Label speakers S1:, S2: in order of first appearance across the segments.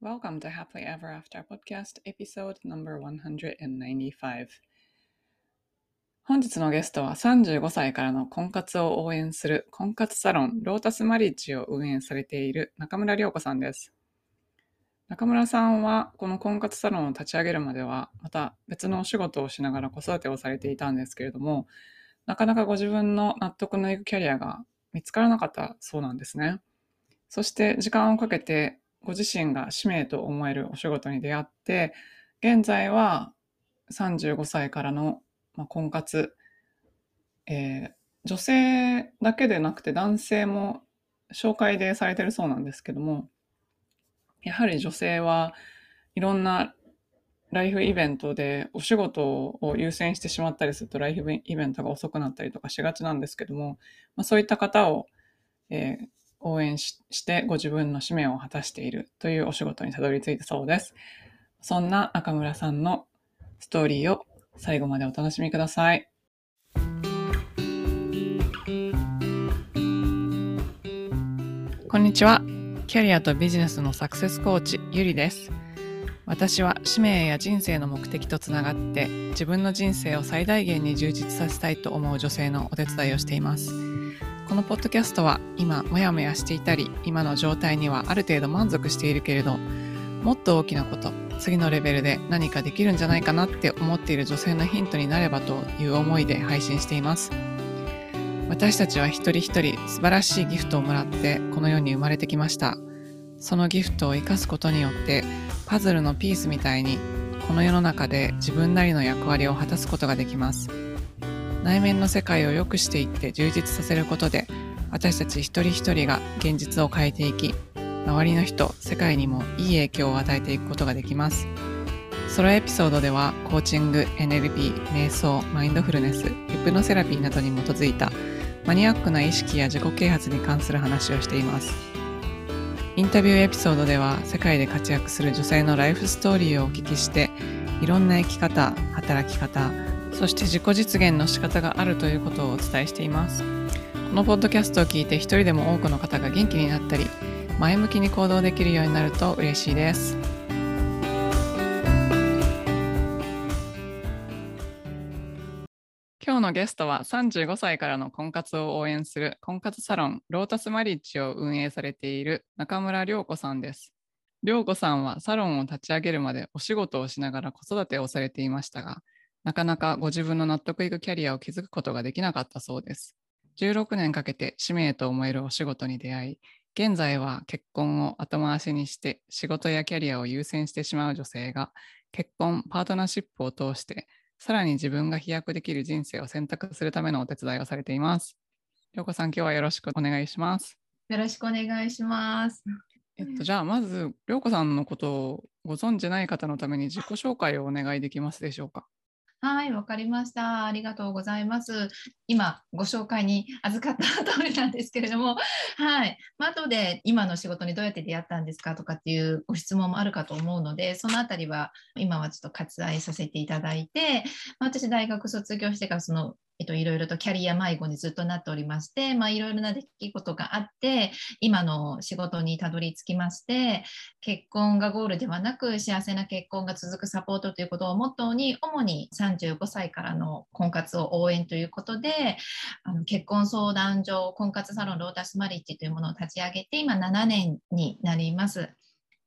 S1: Welcome to Happily Ever After Podcast Episode No.195 本日のゲストは35歳からの婚活を応援する婚活サロンロータスマリッジを運営されている中村良子さんです。中村さんはこの婚活サロンを立ち上げるまではまた別のお仕事をしながら子育てをされていたんですけれどもなかなかご自分の納得のいくキャリアが見つからなかったそうなんですね。そして時間をかけてご自身が使命と思えるお仕事に出会って、現在は35歳からの、ま婚活、えー、女性だけでなくて男性も紹介でされてるそうなんですけども、やはり女性はいろんなライフイベントでお仕事を優先してしまったりするとライフイベントが遅くなったりとかしがちなんですけども、まあ、そういった方を、えー、応援してご自分の使命を果たしているというお仕事にたどり着いたそうです。そんな中村さんのストーリーを最後までお楽しみください。こんにちは。キャリアとビジネスのサクセスコーチ、ゆりです。私は使命や人生の目的とつながって自分の人生を最大限に充実させたいと思う女性のお手伝いをしています。このポッドキャストは今モヤモヤしていたり今の状態にはある程度満足しているけれどもっと大きなこと次のレベルで何かできるんじゃないかなって思っている女性のヒントになればという思いで配信しています。私たちは一人一人素晴らしいギフトをもらってこの世に生まれてきました。そのギフトを生かすことによってパズルのピースみたいにこの世の中で自分なりの役割を果たすことができます。内面の世界を良くしていって充実させることで私たち一人一人が現実を変えていき周りの人世界にもいい影響を与えていくことができます。ソロエピソードではコーチング NLP 瞑想マインドフルネスヒプノセラピーなどに基づいたマニアックな意識や自己啓発に関する話をしています。インタビューエピソードでは世界で活躍する女性のライフストーリーをお聞きしていろんな生き方働き方そして自己実現の仕方があるということをお伝えしています。このポッドキャストを聞いて一人でも多くの方が元気になったり、前向きに行動できるようになると嬉しいです。今日のゲストは35歳からの婚活を応援する婚活サロンロータスマリッジを運営されている中村良子さんです。良子さんはサロンを立ち上げるまでお仕事をしながら子育てをされていましたが、なかなかご自分の納得いくキャリアを築くことができなかったそうです。16年かけて使命と思えるお仕事に出会い、現在は結婚を後回しにして仕事やキャリアを優先してしまう女性が結婚、パートナーシップを通してさらに自分が飛躍できる人生を選択するためのお手伝いをされています。りょうこさん、今日はよろしくお願いします。
S2: よろしくお願いします。
S1: えっと、じゃあまず、りょうこさんのことをご存じない方のために自己紹介をお願いできますでしょうか？
S2: はい、わかりました。ありがとうございます。今、ご紹介に預かった通りなんですけれども、はい。まあ、後で今の仕事にどうやって出会ったんですかとかっていうご質問もあるかと思うので、そのあたりは今はちょっと割愛させていただいて、まあ、私、大学卒業してからそのえっと、いろいろとキャリア迷子にずっとなっておりまして、まあ、いろいろな出来事があって、今の仕事にたどり着きまして、結婚がゴールではなく、幸せな結婚が続くサポートということをモットーに、主に35歳からの婚活を応援ということで、あの結婚相談所、婚活サロンロータスマリッジというものを立ち上げて、今7年になります。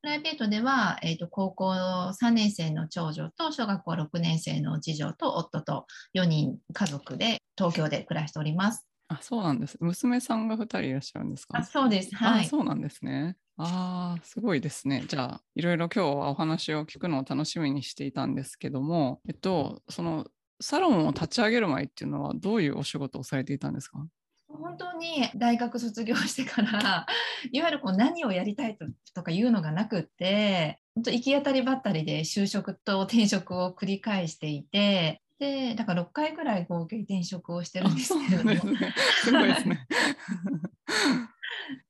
S2: プライベートでは、えーと、高校3年生の長女と小学校6年生の次女と夫と4人家族で東京で暮らしております。
S1: あそうなんです。娘さんが2人いらっしゃるんですか？
S2: あそうです。はい。
S1: そうなんですね。ああ、すごいですね。じゃあ、いろいろ今日はお話を聞くのを楽しみにしていたんですけども、えっと、そのサロンを立ち上げる前っていうのはどういうお仕事をされていたんですか？
S2: 本当に大学卒業してから いわゆるこう何をやりたいとかいうのがなくって本当行き当たりばったりで就職と転職を繰り返していてでだから6回ぐらい合計転職をしてるんですけども。すごいですね。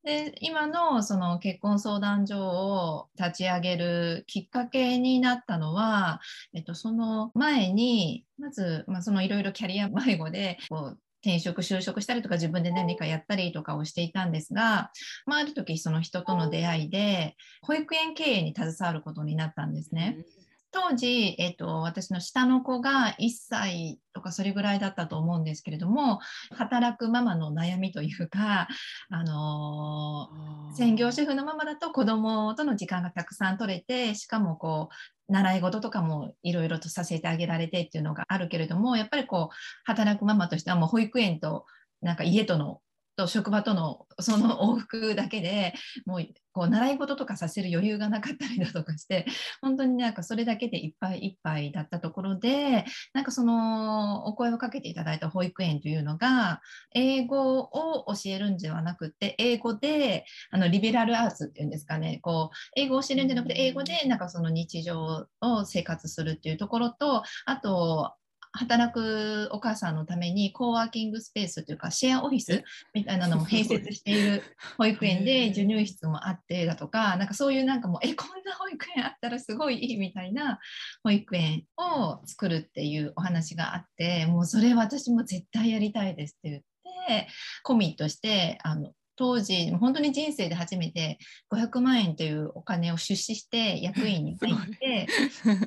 S2: で今のその結婚相談所を立ち上げるきっかけになったのは、えっと、その前にまず、まあ、そのいろいろキャリア迷子でこう転職就職したりとか自分で何かやったりとかをしていたんですが、まあ、ある時その人との出会いで保育園経営に携わることになったんですね。当時、えーと、私の下の子が1歳とかそれぐらいだったと思うんですけれども働くママの悩みというか、あのー、専業主婦のママだと子供との時間がたくさん取れてしかもこう習い事とかもいろいろとさせてあげられてっていうのがあるけれどもやっぱりこう働くママとしてはもう保育園となんか家とのと職場とのその往復だけでもうこう習い事とかさせる余裕がなかったりだとかして本当になんかそれだけでいっぱいいっぱいだったところでなんかそのお声をかけていただいた保育園というのが英語を教えるんではなくて英語であのリベラルアーツっていうんですかね。こう英語を教えるんじゃなくて英語でなんかその日常を生活するっていうところとあと働くお母さんのためにコーワーキングスペースというかシェアオフィスみたいなのも併設している保育園で授乳室もあってだとかなんかそういうなんかもうえこんな保育園あったらすごいいいみたいな保育園を作るっていうお話があってもうそれ私も絶対やりたいですって言ってコミットしてあの当時本当に人生で初めて500万円というお金を出資して役員に入って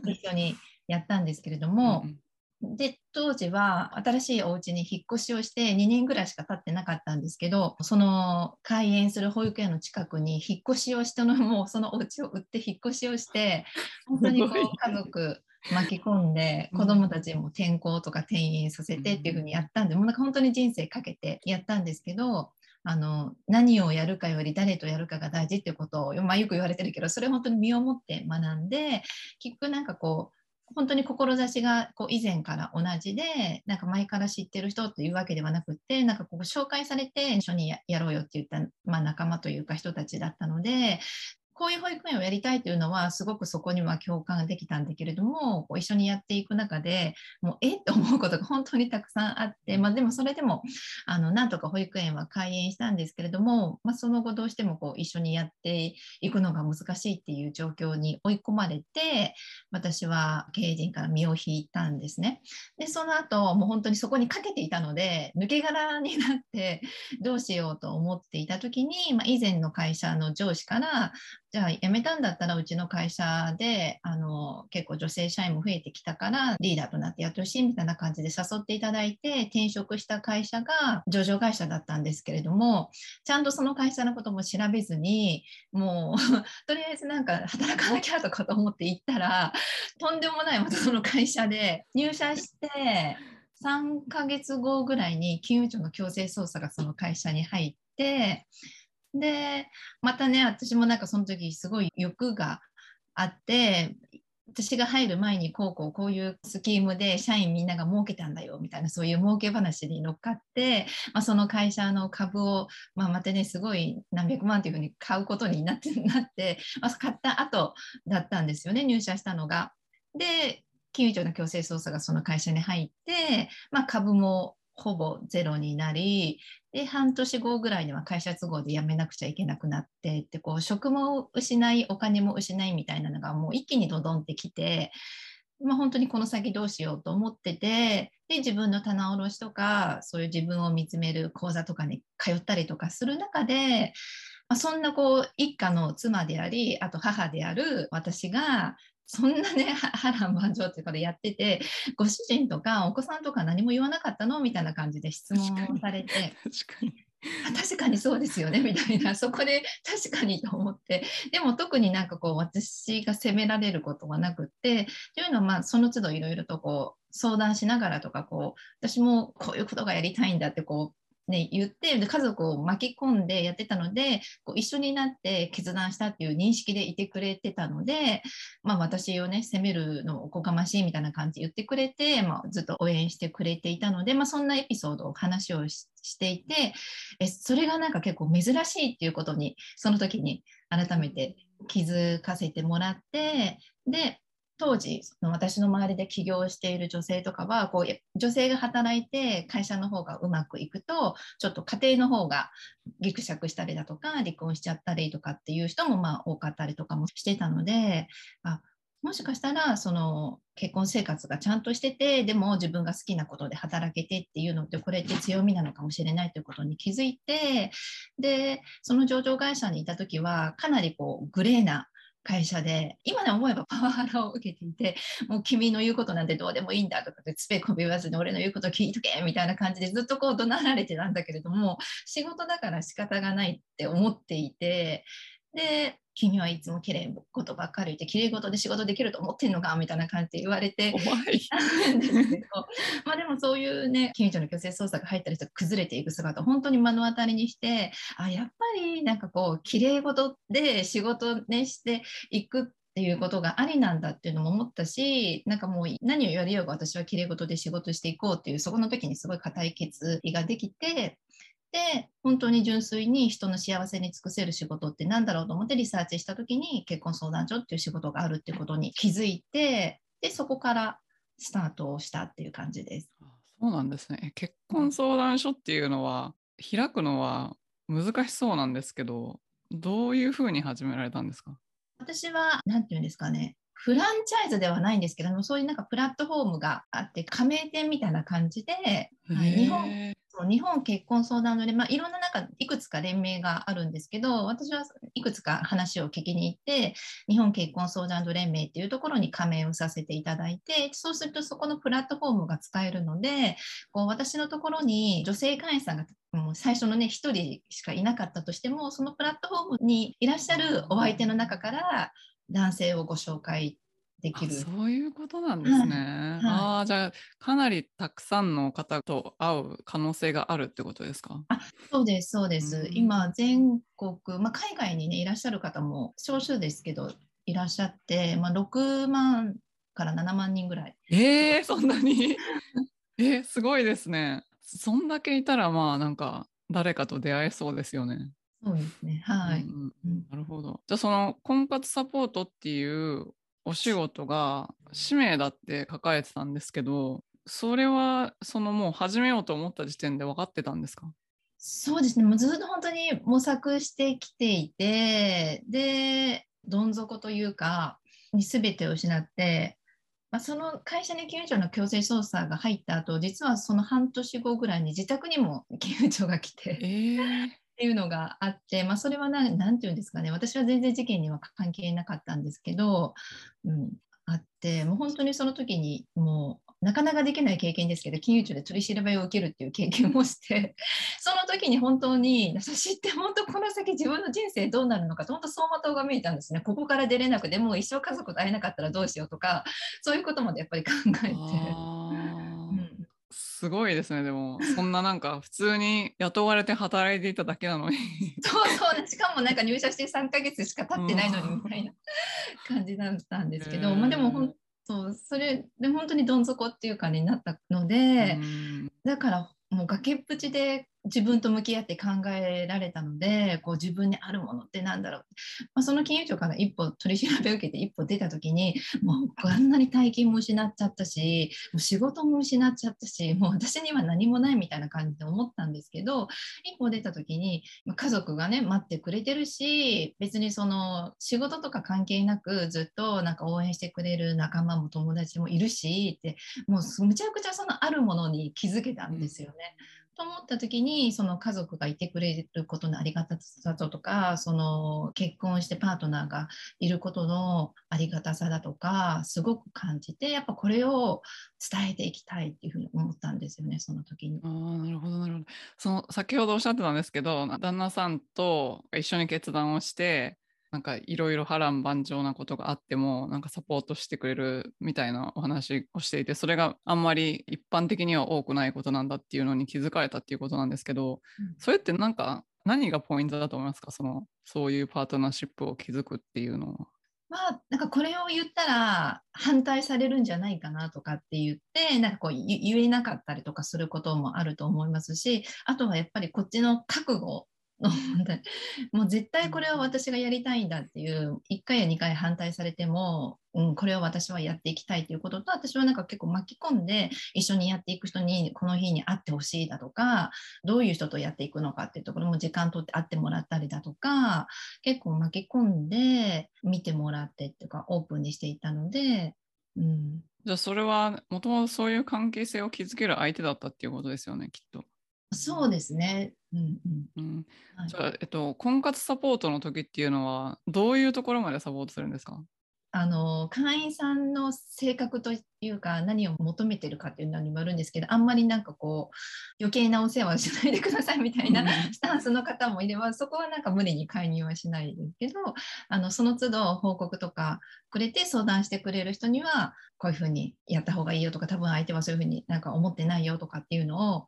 S2: 一緒にやったんですけれども、で当時は新しいお家に引っ越しをして2年ぐらいしか経ってなかったんですけどその開園する保育園の近くに引っ越しをしたのもそのお家を売って引っ越しをして 本当にこう家族巻き込んで子どもたちも転校とか転院させてっていうふうにやったんでもうなんか本当に人生かけてやったんですけどあの何をやるかより誰とやるかが大事っていうことを、まあ、よく言われてるけどそれ本当に身をもって学んで結局なんかこう本当に志がこう以前から同じでなんか前から知ってる人というわけではなくてなんかこう紹介されて一緒にやろうよって言った、まあ、仲間というか人たちだったのでこういう保育園をやりたいというのはすごくそこには共感できたんだけれどもこう一緒にやっていく中でもうえっと思うことが本当にたくさんあって、まあ、でもそれでもあのなんとか保育園は開園したんですけれども、まあ、その後どうしてもこう一緒にやっていくのが難しいっていう状況に追い込まれて私は経営陣から身を引いたんですね。でその後もう本当にそこにかけていたので抜け殻になってどうしようと思っていた時に、まあ、以前の会社の上司からじゃあ辞めたんだったらうちの会社であの結構女性社員も増えてきたからリーダーとなってやってほしいみたいな感じで誘っていただいて転職した会社が上場会社だったんですけれどもちゃんとその会社のことも調べずにもう とりあえずなんか働かなきゃとかと思って行ったらとんでもないまたその会社で入社して3ヶ月後ぐらいに金融庁の強制捜査がその会社に入ってでまたね私もなんかその時すごい欲があって私が入る前にこうこうこういうスキームで社員みんなが儲けたんだよみたいなそういう儲け話に乗っかって、まあ、その会社の株を、まあ、またねすごい何百万というふうに買うことになってなって、まあ、買った後だったんですよね入社したのが。で金融庁の強制捜査がその会社に入って、まあ、株もほぼゼロになりで半年後ぐらいには会社都合で辞めなくちゃいけなくなってってこう職も失いお金も失いみたいなのがもう一気にドドンってきて、まあ、本当にこの先どうしようと思っててで自分の棚卸しとかそういう自分を見つめる講座とかに通ったりとかする中で、まあ、そんなこう一家の妻でありあと母である私がそんなね 波乱万丈っていうかでやっててご主人とかお子さんとか何も言わなかったのみたいな感じで質問をされて 確かに。確かにそうですよねみたいな。そこで確かにと思って。でも特になんかこう私が責められることはなくってというのはまあその都度いろいろとこう相談しながらとかこう私もこういうことがやりたいんだってこうね、言って家族を巻き込んでやってたのでこう一緒になって決断したっていう認識でいてくれてたので、まあ、私をね責めるのおこがましいみたいな感じ言ってくれて、まあ、ずっと応援してくれていたので、まあ、そんなエピソードを話をしていてえそれがなんか結構珍しいっていうことにその時に改めて気づかせてもらってで当時の私の周りで起業している女性とかはこう女性が働いて会社の方がうまくいくとちょっと家庭の方がぎくしゃくしたりだとか離婚しちゃったりとかっていう人もまあ多かったりとかもしてたのであもしかしたらその結婚生活がちゃんとしててでも自分が好きなことで働けてっていうのってこれって強みなのかもしれないということに気づいてでその上場会社にいた時はかなりこうグレーな会社で今で思えばパワハラを受けていてもう君の言うことなんてどうでもいいんだとかってつべこべ言わずに俺の言うこと聞いとけみたいな感じでずっとこう怒鳴られてたんだけれども仕事だから仕方がないって思っていてで君はいつも綺麗事ばっかり言って綺麗事で仕事できると思ってんのか？みたいな感じで言われて。まあでもそういうね近所の強制捜査が入ったりして崩れていく姿を本当に目の当たりにしてあやっぱりなんかこう綺麗事で仕事ねしていくっていうことがありなんだっていうのも思ったしなんかもう何を言われようが私は綺麗事で仕事していこうっていうそこの時にすごい固い決意ができてで本当に純粋に人の幸せに尽くせる仕事って何だろうと思ってリサーチした時に結婚相談所っていう仕事があるっていうことに気づいてでそこからスタートをしたっていう感じです。
S1: そうなんですね。結婚相談所っていうのは開くのは難しそうなんですけどどういうふうに始められたんですか？
S2: 私は何て言うんですかねフランチャイズではないんですけどもそういうなんかプラットフォームがあって加盟店みたいな感じで、はい、日本日本結婚相談所で、まあ、いろんな中いくつか連盟があるんですけど私はいくつか話を聞きに行って日本結婚相談所連盟っていうところに加盟をさせていただいてそうするとそこのプラットフォームが使えるのでこう私のところに女性会員さんがもう最初のね1人しかいなかったとしてもそのプラットフォームにいらっしゃるお相手の中から男性をご紹介できる。
S1: そういうことなんですね。はい、ああ、じゃあかなりたくさんの方と会う可能性があるってことですか？
S2: あそうです、そうです。今、全国、まあ、海外にね、いらっしゃる方も少数ですけど、いらっしゃって、まあ、6万から7万人ぐらい。
S1: えー、そんなに？えー、すごいですね。そんだけいたら、まあ、なんか、誰かと出会えそうですよね。
S2: そうですね。はい。う
S1: んうん、なるほど。じゃあ、その婚活サポートっていうお仕事が使命だって書かれてたんですけど、それはそのもう始めようと思った時点で分かってたんですか？
S2: そうですね、もうずっと本当に模索してきていて、で、どん底というか、に全てを失って、まあ、その会社に金融庁の強制捜査が入った後実はその半年後ぐらいに自宅にも金融庁が来て、
S1: えー、
S2: っていうのがあって、まあ、それは何て言うんですかね。私は全然事件には関係なかったんですけど、うん、あってもう本当にその時にもうなかなかできない経験ですけど金融庁で取り調べを受けるっていう経験をして その時に本当に私って本当この先自分の人生どうなるのか本当走馬灯が見えたんですね。ここから出れなくてもう一生家族と会えなかったらどうしようとかそういうことまでやっぱり考えて。
S1: すごいですねでも。そんななんか普通に雇われて働いていただけなのに。
S2: そうそうしかもなんか入社して3ヶ月しか経ってないのにみたいな 感じだったんですけど、まあでも本当それで本当にどん底っていうかになったのでだからもう崖っぷちで自分と向き合って考えられたのでこう自分にあるものってなんだろう、まあ、その金融庁から一歩取り調べを受けて一歩出た時にもうあんなに大金も失っちゃったしもう仕事も失っちゃったしもう私には何もないみたいな感じで思ったんですけど一歩出た時に、家族がね待ってくれてるし別にその仕事とか関係なくずっとなんか応援してくれる仲間も友達もいるしってもうむちゃくちゃそのあるものに気づけたんですよね。うんと思った時にその家族がいてくれることのありがたさとかその結婚してパートナーがいることのありがたさだとかすごく感じてやっぱこれを伝えていきたいっていうふうに思ったんですよねその時に。
S1: あなるほどなるほど。その先ほどおっしゃってたんですけど旦那さんと一緒に決断をしてなんかいろいろ波乱万丈なことがあってもなんかサポートしてくれるみたいなお話をしていてそれがあんまり一般的には多くないことなんだっていうのに気づかれたっていうことなんですけど、うん、それってなんか何がポイントだと思いますか？そのそういうパートナーシップを築くっていうのは。
S2: まあ、なんかこれを言ったら反対されるんじゃないかなとかって言ってなんかこう言えなかったりとかすることもあると思いますしあとはやっぱりこっちの覚悟 もう絶対これは私がやりたいんだっていう1回や2回反対されても、うん、これを私はやっていきたいということと私はなんか結構巻き込んで一緒にやっていく人にこの日に会ってほしいだとかどういう人とやっていくのかっていうところも時間とって会ってもらったりだとか結構巻き込んで見てもらってっていうかオープンにしていたので、うん、
S1: じゃあそれはもともとそういう関係性を築ける相手だったっていうことですよねきっと。
S2: そうですね。うんうん、
S1: じゃあ、えっと、婚活サポートの時っていうのは、どういうところまでサポートするんですか？
S2: あの会員さんの性格というか何を求めてるかっていうのにもよるんですけどあんまりなんかこう余計なお世話をしないでくださいみたいな スタンスの方もいればそこはなんか無理に介入はしないですけどあのその都度報告とかくれて相談してくれる人にはこういうふうにやった方がいいよとか多分相手はそういうふうになんか思ってないよとかっていうのを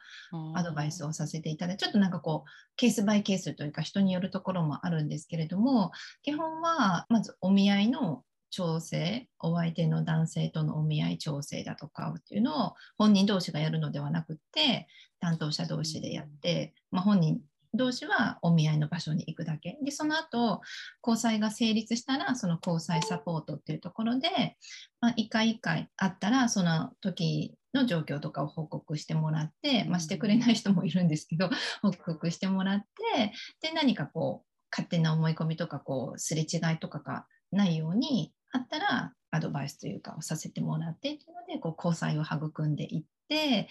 S2: アドバイスをさせていただいてちょっとなんかこうケースバイケースというか人によるところもあるんですけれども基本はまずお見合いの調整お相手の男性とのお見合い調整だとかっていうのを本人同士がやるのではなくて担当者同士でやって、まあ、本人同士はお見合いの場所に行くだけ。でその後交際が成立したらその交際サポートっていうところで、まあ、1回1回あったらその時の状況とかを報告してもらって、まあ、してくれない人もいるんですけど 報告してもらってで何かこう勝手な思い込みとかこうすれ違いとかがないようにあったらアドバイスというかをさせてもらってっていうのでこう交際を育んでいって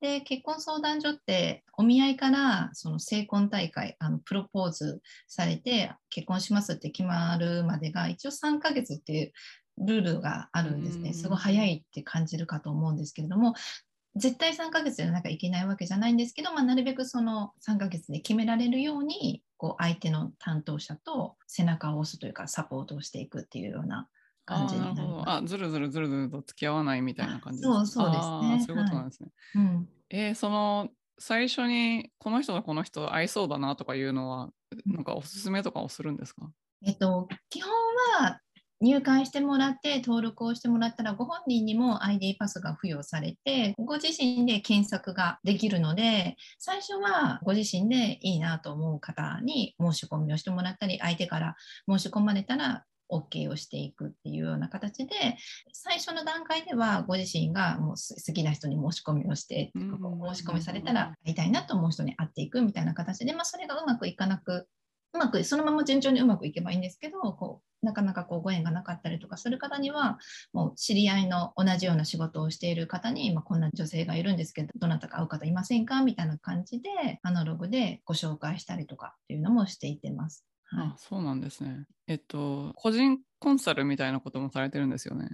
S2: で結婚相談所ってお見合いからその成婚大会あのプロポーズされて結婚しますって決まるまでが一応3ヶ月っていうルールがあるんですね。すごい早いって感じるかと思うんですけれども絶対3ヶ月でなきゃいけないわけじゃないんですけど、まあ、なるべくその3ヶ月で決められるようにこう相手の担当者と背中を押すというかサポートをしていくっていうような感じになります。
S1: あずるずるずるずると付き合わないみたいな感じ
S2: そうそうですね。
S1: そういうことなんですね。はい、うん、えー、その最初にこの人とこの人合いそうだなとかいうのはなんかおすすめとかをするんですか？
S2: えっと基本は入会してもらって登録をしてもらったらご本人にも ID パスが付与されてご自身で検索ができるので最初はご自身でいいなと思う方に申し込みをしてもらったり相手から申し込まれたら OK をしていくっていうような形で最初の段階ではご自身がもう好きな人に申し込みをして申し込みされたら会いたいなと思う人に会っていくみたいな形で、まあ、それがうまくいかなくうまくそのまま順調にうまくいけばいいんですけどこうなかなかこうご縁がなかったりとかする方にはもう知り合いの同じような仕事をしている方に、まあ、こんな女性がいるんですけどどなたか会う方いませんかみたいな感じでアナログでご紹介したりとかっていうのもしていってます。
S1: はい、あそうなんですね。えっと、個人コンサルみたいなこともされてるんですよね。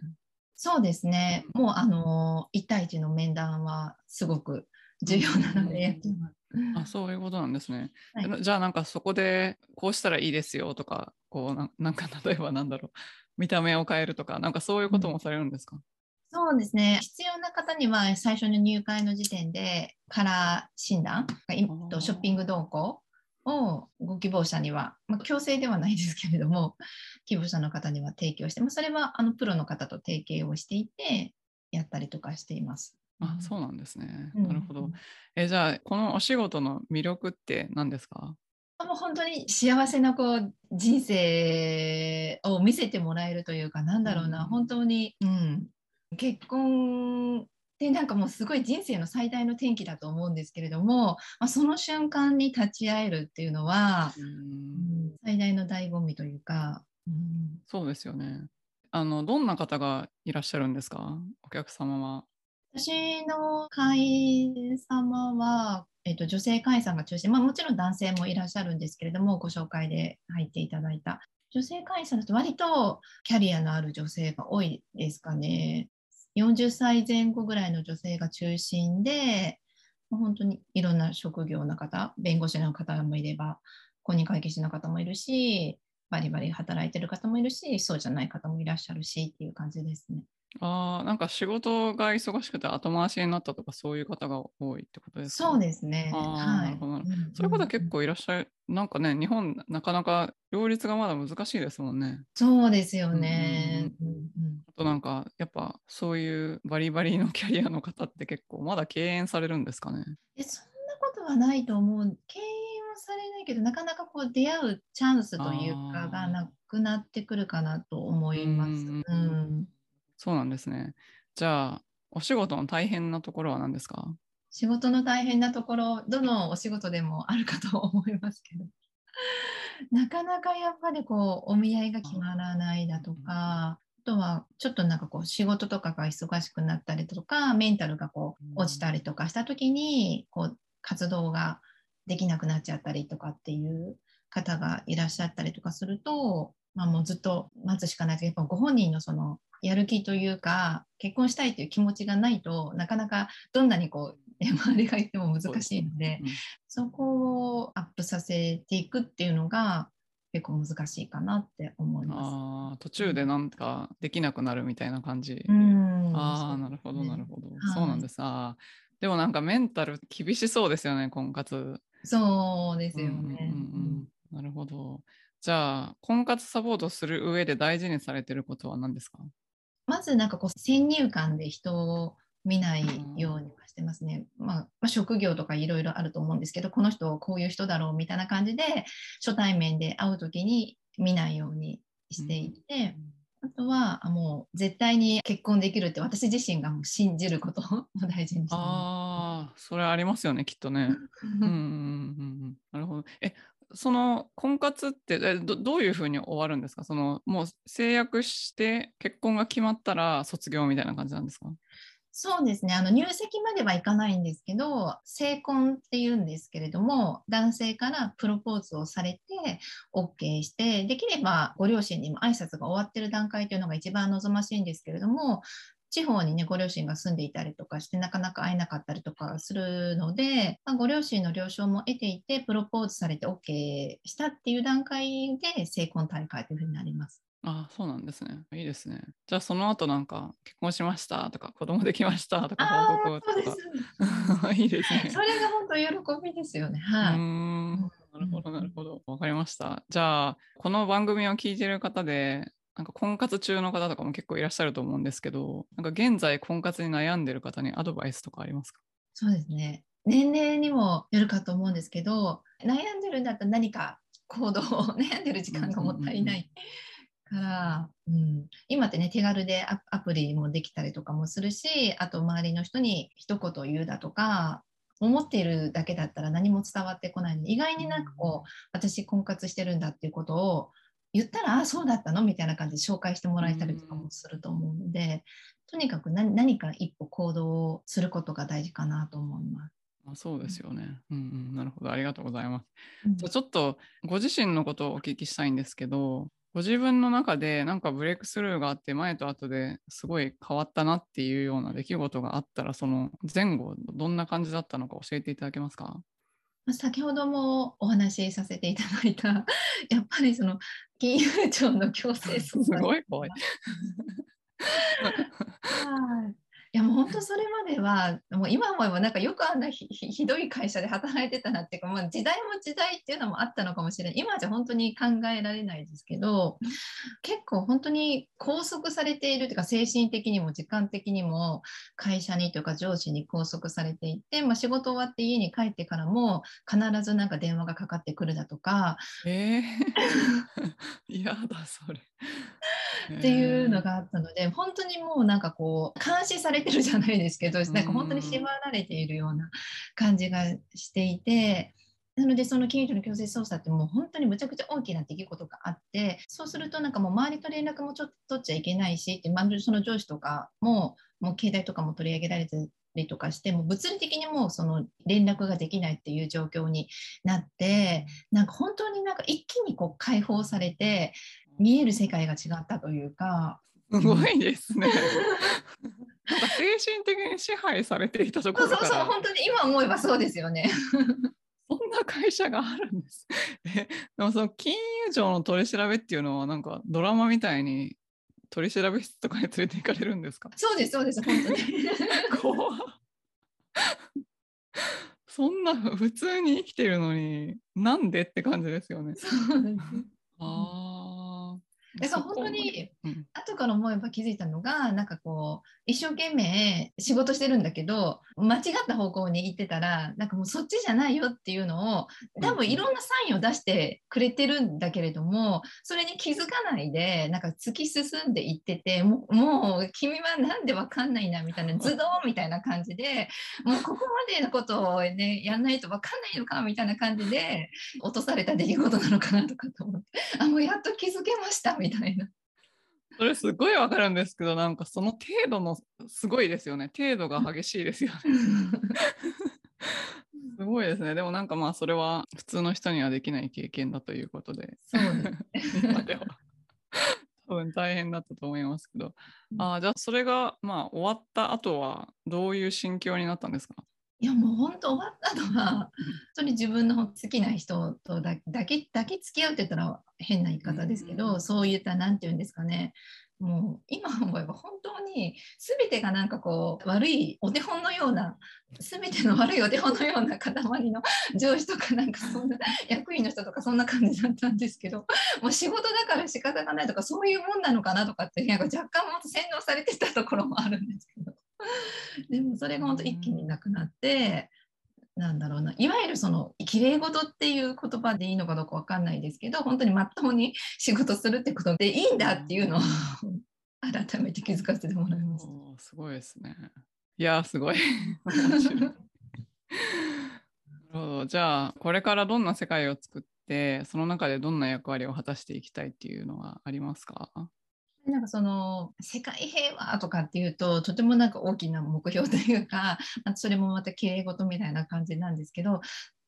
S2: そうですね。もう、あの、1対1の面談はすごく重要なのでやってます。
S1: あそういうことなんですね。はい、じゃあなんかそこでこうしたらいいですよとかこうななんか例えばなんだろう 見た目を変えるとかなんかそういうこともされるんですか、うん、
S2: そうですね必要な方には最初の入会の時点でカラー診断ショッピング動向をご希望者には、まあ、強制ではないですけれども希望者の方には提供して、まあ、それはあのプロの方と提携をしていてやったりとかしています。
S1: あそうなんですね。なるほど。えじゃあこのお仕事の魅力って何ですか？
S2: もう本当に幸せなこう人生を見せてもらえるというかなんだろうな、うん、本当に、うん、結婚でなんかもうすごい人生の最大の転機だと思うんですけれども、まあ、その瞬間に立ち会えるっていうのは、うん、最大の醍醐味というか、
S1: うん、そうですよね。あのどんな方がいらっしゃるんですか？お客様は。
S2: 私の会員様は、えーと、女性会員さんが中心、まあ、もちろん男性もいらっしゃるんですけれどもご紹介で入っていただいた。女性会員さんだと割とキャリアのある女性が多いですかね。40歳前後ぐらいの女性が中心で、本当にいろんな職業の方、弁護士の方もいれば、公認会計士の方もいるし、バリバリ働いてる方もいるし、そうじゃない方もいらっしゃるしっていう感じですね。
S1: ああ、なんか仕事が忙しくて後回しになったとか、そういう方が多いってことです
S2: か、そうですね。はい。
S1: そういう方結構いらっしゃる。なんかね、日本なかなか両立がまだ難しいですもんね。
S2: そうですよね。
S1: あとなんか、やっぱそういうバリバリのキャリアの方って結構まだ敬遠されるんですかね？
S2: え、そんなことはないと思う。敬遠されないけどなかなかこう出会うチャンスというかがなくなってくるかなと思います。
S1: うん
S2: うん
S1: そうなんですね。じゃあ、お仕事の大変なところは何ですか？
S2: 仕事の大変なところどのお仕事でもあるかと思いますけど なかなかやっぱりこうお見合いが決まらないだとかあとはちょっとなんかこう仕事とかが忙しくなったりとかメンタルがこう落ちたりとかした時にこう活動ができなくなっちゃったりとかっていう方がいらっしゃったりとかすると、まあ、もうずっと待つしかないとやっぱご本人のそのやる気というか結婚したいという気持ちがないとなかなかどんなにこう周りが言っても難しいので
S1: うん
S2: そこをアップさせていくっていうのが結構難しいかなって思いま
S1: あー途中でなんかできなくなるみたいな感じ。
S2: す。うん
S1: ああ、なるほど、なるほど。
S2: はい
S1: そうなんです。あーでもなんかメンタル厳しそうですよね、婚活。
S2: そうですよね。
S1: うんうんうんうんなるほど。じゃあ、婚活サポートする上で大事にされてることは何ですか？
S2: まずなんかこう先入観で人を見ないようにはしてますね。まあ、まあ職業とかいろいろあると思うんですけど、この人こういう人だろうみたいな感じで初対面で会う時に見ないようにしていて、あとはあもう絶対に結婚できるって私自身がもう信じること を大事にしてま
S1: ああ、それありますよね、きっとね。
S2: す。
S1: うんうんうんうん。なるほど。え、その婚活ってどどういうふうに終わるんですか？そのもう制約して結婚が決まったら卒業みたいな感じなんですか？
S2: そうですね。あの入籍まではいかないんですけど成婚っていうんですけれども男性からプロポーズをされて OK してできればご両親にも挨拶が終わってる段階というのが一番望ましいんですけれども地方にねご両親が住んでいたりとかしてなかなか会えなかったりとかするので、まあ、ご両親の了承も得ていてプロポーズされて OK したっていう段階で成婚大会というふうになります。
S1: あそうなんですね。いいですね。じゃあその後なんか結婚しましたとか子供できましたとか報告
S2: そうで
S1: と
S2: す
S1: か。いいですね。
S2: それが本当喜びですよね。
S1: う
S2: はい。
S1: なるほど、なるほど。わかりました。じゃあ、この番組を聞いてる方で、なんか婚活中の方とかも結構いらっしゃると思うんですけど、なんか現在婚活に悩んでる方にアドバイスとかありますか？
S2: そうですね。年齢にもよるかと思うんですけど、悩んでるんだったら何か行動を悩んでる時間がもったいないから、うん、今ってね、手軽でアアプリもできたりとかもするし、あと周りの人に一言言うだとか、思っているだけだったら何も伝わってこないので、意外になんかこう、私婚活してるんだっていうことを言ったら、あ、そうだったの？みたいな感じで紹介してもらえたりとかもすると思うので、とにかく何何か一歩行動をすることが大事かなと思います。
S1: あそうですよね。うんうん、なるほど。ありがとうございます。
S2: うん
S1: じゃあちょっとご自身のことをお聞きしたいんですけど、ご自分の中でなんかブレイクスルーがあって前と後ですごい変わったなっていうような出来事があったらその前後どんな感じだったのか教えていただけますか？
S2: まあ先ほどもお話しさせていただいた、やっぱりその金融庁の強制
S1: す
S2: 捜査。
S1: ごい怖い。
S2: はい。やもう本当それまではもう今思えばなんかよくあんなひどい会社で働いてたなっていうか、まあ、時代も時代っていうのもあったのかもしれない。今じゃ本当に考えられないですけど結構本当に拘束されているというか精神的にも時間的にも会社にというか上司に拘束されていて、まあ、仕事終わって家に帰ってからも必ずなんか電話がかかってくるだとか。
S1: えー、嫌だそれ。
S2: っていうのがあったので、本当にもうなんかこう監視されてるじゃないですけど、なんか本当に縛られているような感じがしていて。なのでその金融庁の強制捜査ってもう本当にむちゃくちゃ大きな出来事があってそうするとなんかもう周りと連絡もちょっと取っちゃいけないしって、まあ、その上司とかももう携帯とかも取り上げられてりとかしてもう物理的にもうその連絡ができないっていう状況になってなんか本当になんか一気にこう解放されて見える世界が違ったというか。
S1: すごいですね。なんか精神的に支配されていたとこ
S2: そうそうそう、本当に今思えばそうですよね。
S1: そんな会社があるんです。えでもその金融庁の取り調べっていうのはなんかドラマみたいに取り調べ室とかに連れて行かれるんですか？
S2: そうです、そうです、本当に。
S1: 怖っそんな普通に生きてるのになんでって感じですよね。
S2: そうです
S1: ああ。
S2: だから本当に
S1: うん。
S2: 後から思えば気づいたのがなんかこう一生懸命仕事してるんだけど間違った方向に行ってたらなんかもうそっちじゃないよっていうのを多分いろんなサインを出してくれてるんだけれどもそれに気づかないでなんか突き進んでいっててもうもう君はなんでわかんないなみたいな ズドンみたいな感じでもうここまでのことをねやんないとわかんないのかみたいな感じで落とされた出来事なのかなとかと思ってあもうやっと気づけましたみたいな。
S1: それすごいわかるんですけどなんかその程度のすごいですよね。程度が激しいですよね。すごいですね。でもなんかまあそれは普通の人にはできない経験だということで。
S2: そうです
S1: 今では多分大変だったと思いますけど。あーじゃあそれがまあ終わった後はどういう心境になったんですか？
S2: いやもう本当終わったのは本当に自分の好きな人とだ抱き抱き付き合うって言ったら変な言い方ですけど、
S1: うん。
S2: そういったなんて言うんですかね。もう今思えば本当に全てがなんかこう悪いお手本のような全ての悪いお手本のような塊の上司とかなんかそんな役員の人とかそんな感じだったんですけどもう仕事だから仕方がないとかそういうもんなのかなとかってなんか若干もっと洗脳されてたところもあるんですけど でもそれが本当一気になくなって。なんだろうないわゆるそのきれい事っていう言葉でいいのかどうかわかんないですけど本当にまっとうに仕事するってことでいいんだっていうのを改めて気づかせてもらいました。
S1: すごいですね。いやー、すごい。じゃあ、これからどんな世界を作って、その中でどんな役割を果たしていきたいっていうのはありますか？
S2: なんかその世界平和とかっていうととてもなんか大きな目標というか まあそれもまたきれい事みたいな感じなんですけどっ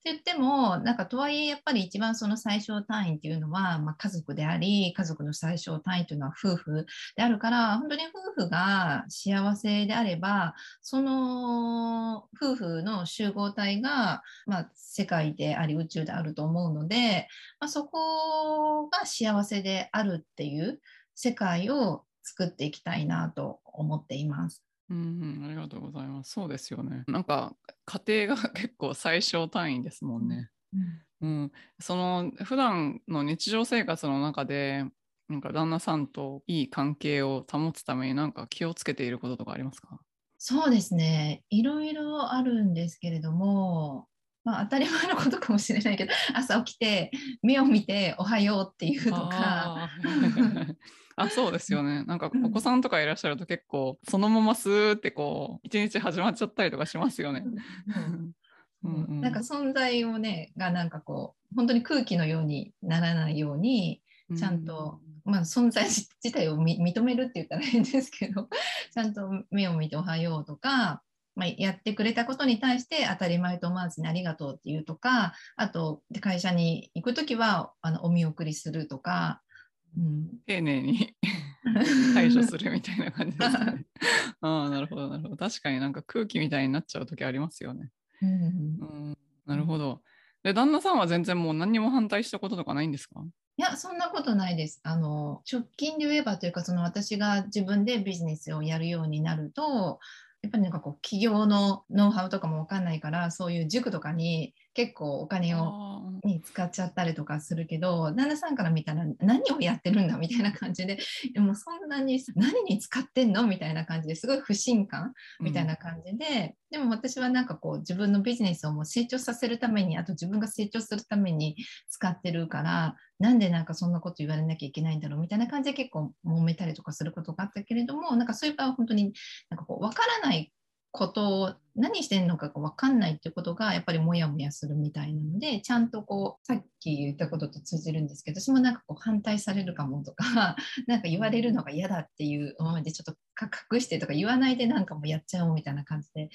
S2: て言ってもなんかとはいえやっぱり一番その最小単位っていうのは、まあ、家族であり家族の最小単位というのは夫婦であるから本当に夫婦が幸せであればその夫婦の集合体が、まあ、世界であり宇宙であると思うので、まあ、そこが幸せであるっていう世界を作っていきたいなと思っています。
S1: うん、ありがとうございます。そうですよね。なんか、家庭が結構最小単位ですもんね。うん、その普段の日常生活の中で、なんか旦那さんといい関係を保つためになんか気をつけていることとかありますか？
S2: そうですね。いろいろあるんですけれども、まあ、当たり前のことかもしれないけど、朝起きて目を見ておはようっていうとか、
S1: あそうですよね。なんか
S2: うん
S1: お子さんとかいらっしゃると結構そのままスーってこう一日始まっちゃったりとかしますよね。
S2: うん
S1: うんうん
S2: なんか存在をね、がなんかこう、本当に空気のようにならないように、ちゃんと、まあ、存在自 体をみ認めるって言ったら変ですけど、ちゃんと目を見ておはようとか、まあ、やってくれたことに対して当たり前と思わずにありがとうっていうとか、あと、で会社に行くときはあのお見送りするとか、うん、
S1: 丁寧に 対処するみたいな感じですね。ああ、なるほど、なるほど。確かになんか空気みたいになっちゃう時ありますよね。
S2: うん
S1: うん、なるほど。で、旦那さんは全然もう何にも反対したこととかないんですか？
S2: いや、そんなことないです。あの、直近で言えばというか、その私が自分でビジネスをやるようになると、やっぱりなんかこう、企業のノウハウとかもわかんないから、そういう塾とかに結構お金をに使っちゃったりとかするけど、旦那さんから見たら何をやってるんだみたいな感じで、でもそんなに何に使ってんのみたいな感じですごい不信感みたいな感じで、でも私はなんかこう自分のビジネスをもう成長させるために、あと自分が成長するために使ってるから、なんでなんかそんなこと言われなきゃいけないんだろうみたいな感じで結構揉めたりとかすることがあったけれども、なんかそういう場合は本当になんかこう分からないことを何してんのかが分かんないってことがやっぱりモヤモヤするみたいなのでちゃんとこうさっき言ったことと通じるんですけど私もなんかこう反対されるかもとか なんか言われるのが嫌だっていう思いでちょっと隠してとか言わないでなんかもうやっちゃおうみたいな感じで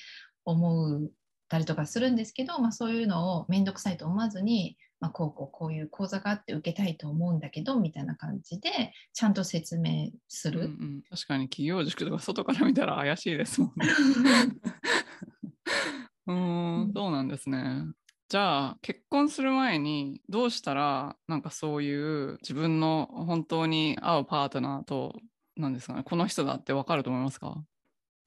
S2: 思うたりとかするんですけど、まあ、そういうのを面倒くさいと思わずに、まあ、こうこうこういう講座があって受けたいと思うんだけどみたいな感じでちゃんと説明する。
S1: うんうん、確かに企業塾とか外から見たら怪しいですもんね。うーん、そうなんですね。じゃあ結婚する前にどうしたらなんかそういう自分の本当に合うパートナーとなんですかねこの人だってわかると思いますか？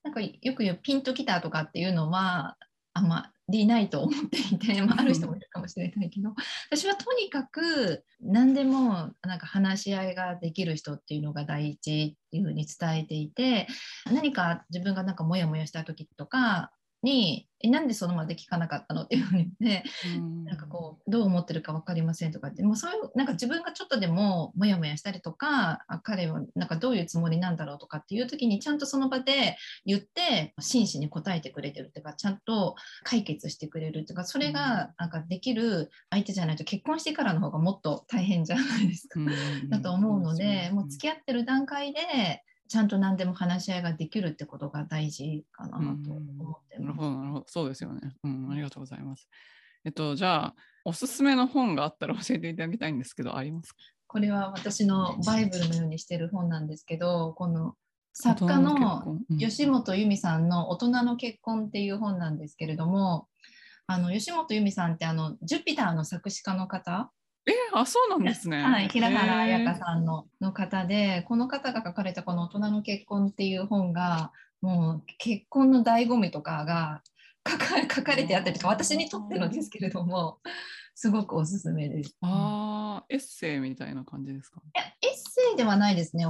S2: なんかよく言うピンときたとかっていうのはあんまりないと思っていて、まあ、ある人もいるかもしれないけど。私はとにかく何でもなんか話し合いができる人っていうのが第一っていうふうに伝えていて何か自分がなんかモヤモヤした時とかにえなんでそのまで聞かなかったのっていうふうに言って、うん、なんかこうどう思ってるか分かりませんとかってもうそういうなんか自分がちょっとでもモヤモヤしたりとかあ彼はなんかどういうつもりなんだろうとかっていう時にちゃんとその場で言って真摯に答えてくれてるっていうかちゃんと解決してくれるっていうかそれがなんかできる相手じゃないと結婚してからの方がもっと大変じゃないですか、うん、だと思うので、もう付き合ってる段階でちゃんと何でも話し合いができるってことが大事かなと思ってます。
S1: なるほど、なるほど。そうですよね。うん、ありがとうございます。えっと、じゃあ、おすすめの本があったら教えていただきたいんですけど、ありますか？
S2: これは私のバイブルのようにしてる本なんですけど、この作家の吉本由美さんの「大人の結婚」っていう本なんですけれども、あの吉本由美さんってあのジュピターの作詞家の方
S1: えあそうなんですね。
S2: はい、平原綾香さんのの方で、この方が書かれたこの大人の結婚っていう本が、もう結婚の醍醐味とかが書か書かれてあったりとか、私にとってのですけれども、すごくおすすめです。
S1: ああ、エッセイみたいな感じですか？
S2: いや、エッセイではないですね。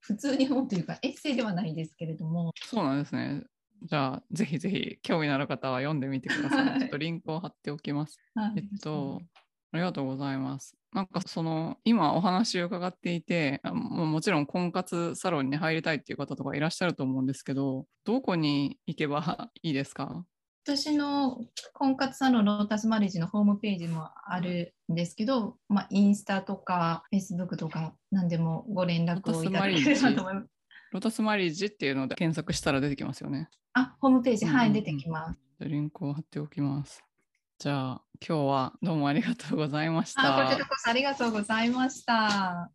S2: 普通に本というか、エッセイではないですけれども。
S1: そうなんですね。じゃあ、ぜひぜひ興味のある方は読んでみてください。ちょっとリンクを貼っておきます。はい、えっと、ありがとうございます。なんかその今お話を伺っていてももちろん婚活サロンに入りたいっていう方とかいらっしゃると思うんですけどどこに行けばいいですか？
S2: 私の婚活サロンロータスマリッジのホームページもあるんですけど、まあ、インスタとかフェイスブックとか何でもご連絡をいただければと思います。
S1: ロータスマリッジっていうので検索したら出てきますよね。
S2: あ、ホームページ、はい、出てきます。
S1: リンクを貼っておきます。じゃあ今日はどうもありがとうございました。
S2: こちらこそありがとうございました。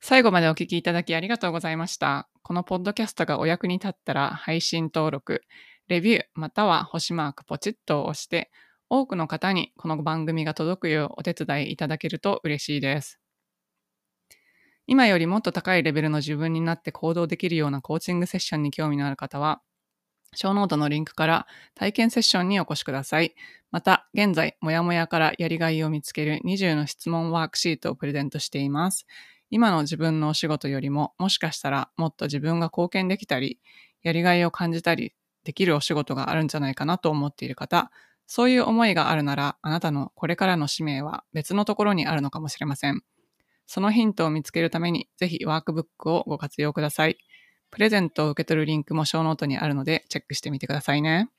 S1: 最後までお聞きいただきありがとうございました。このポッドキャストがお役に立ったら配信登録、レビューまたは星マークポチッと押して多くの方にこの番組が届くようお手伝いいただけると嬉しいです。今よりもっと高いレベルの自分になって行動できるようなコーチングセッションに興味のある方は、ショーノートのリンクから体験セッションにお越しください。また、現在、もやもやからやりがいを見つける20の質問ワークシートをプレゼントしています。今の自分のお仕事よりも、もしかしたらもっと自分が貢献できたり、やりがいを感じたりできるお仕事があるんじゃないかなと思っている方、そういう思いがあるなら、あなたのこれからの使命は別のところにあるのかもしれません。そのヒントを見つけるために、ぜひワークブックをご活用ください。プレゼントを受け取るリンクもショーノートにあるのでチェックしてみてくださいね。